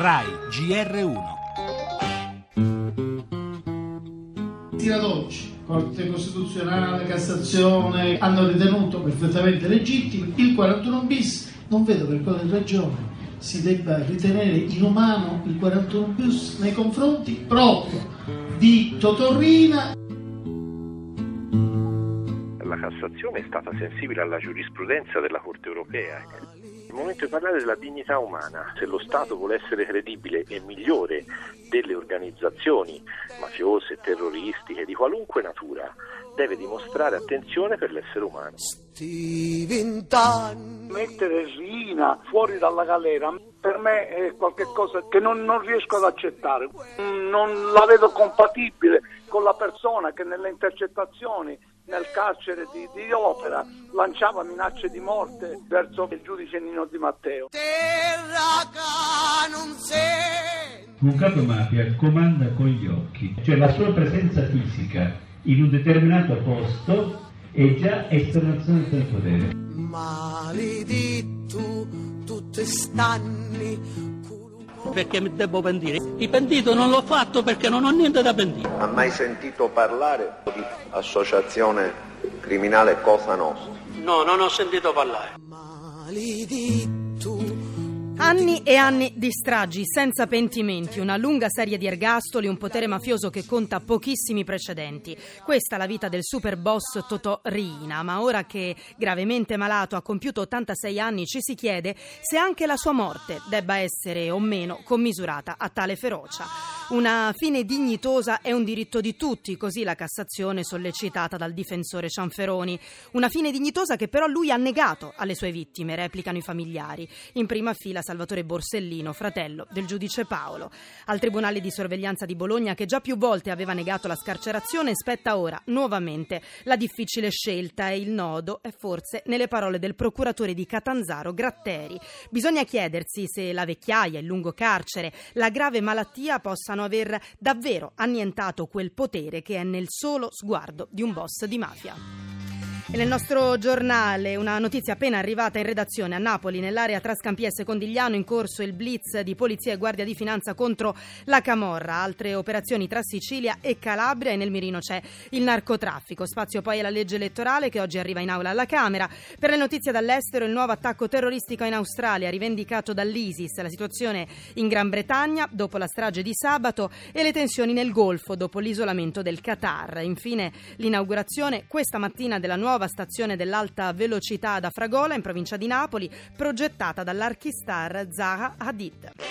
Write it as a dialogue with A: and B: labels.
A: RAI GR1
B: Fino ad oggi Corte Costituzionale, Cassazione hanno ritenuto perfettamente legittimo il 41 bis, non vedo per quale ragione si debba ritenere inumano il 41 bis nei confronti proprio di Totorrina
C: Cassazione è stata sensibile alla giurisprudenza della Corte europea. Il momento di parlare della dignità umana. Se lo Stato vuole essere credibile e migliore delle organizzazioni mafiose, terroristiche, di qualunque natura, deve dimostrare attenzione per l'essere umano.
D: Mettere Rina fuori dalla galera per me è qualcosa che non, non riesco ad accettare. Non la vedo compatibile con la persona che nelle intercettazioni nel carcere di, di, Opera lanciava minacce di morte verso il giudice Nino Di Matteo.
E: Un capo mafia comanda con gli occhi, cioè la sua presenza fisica in un determinato posto è già esternazione del potere.
F: Maledetto tutti stanni
G: perché mi devo pentire. Il pentito non l'ho fatto perché non ho niente da pentire.
H: Ha mai sentito parlare di associazione criminale Cosa Nostra?
G: No, non ho sentito parlare.
F: Maledetto
I: Anni e anni di stragi senza pentimenti, una lunga serie di ergastoli, un potere mafioso che conta pochissimi precedenti. Questa è la vita del super boss Totò Riina, ma ora che gravemente malato ha compiuto 86 anni ci si chiede se anche la sua morte debba essere o meno commisurata a tale ferocia. Una fine dignitosa è un diritto di tutti, così la Cassazione sollecitata dal difensore Cianferoni. Una fine dignitosa che però lui ha negato alle sue vittime, replicano i familiari. In prima fila Salvatore Borsellino, fratello del giudice Paolo. Al Tribunale di sorveglianza di Bologna, che già più volte aveva negato la scarcerazione, spetta ora nuovamente la difficile scelta e il nodo è forse nelle parole del procuratore di Catanzaro Gratteri. Bisogna chiedersi se la vecchiaia, il lungo carcere, la grave malattia possano aver davvero annientato quel potere che è nel solo sguardo di un boss di mafia. E nel nostro giornale una notizia appena arrivata in redazione a Napoli, nell'area tra Scampiesse e Condigliano, in corso il blitz di polizia e guardia di finanza contro la Camorra. Altre operazioni tra Sicilia e Calabria e nel mirino c'è il narcotraffico. Spazio poi alla legge elettorale che oggi arriva in aula alla Camera. Per le notizie dall'estero il nuovo attacco terroristico in Australia rivendicato dall'ISIS, la situazione in Gran Bretagna dopo la strage di sabato e le tensioni nel Golfo dopo l'isolamento del Qatar. Infine l'inaugurazione questa mattina della nuova nuova stazione dell'alta velocità da Fragola in provincia di Napoli, progettata dall'archistar Zaha Hadid.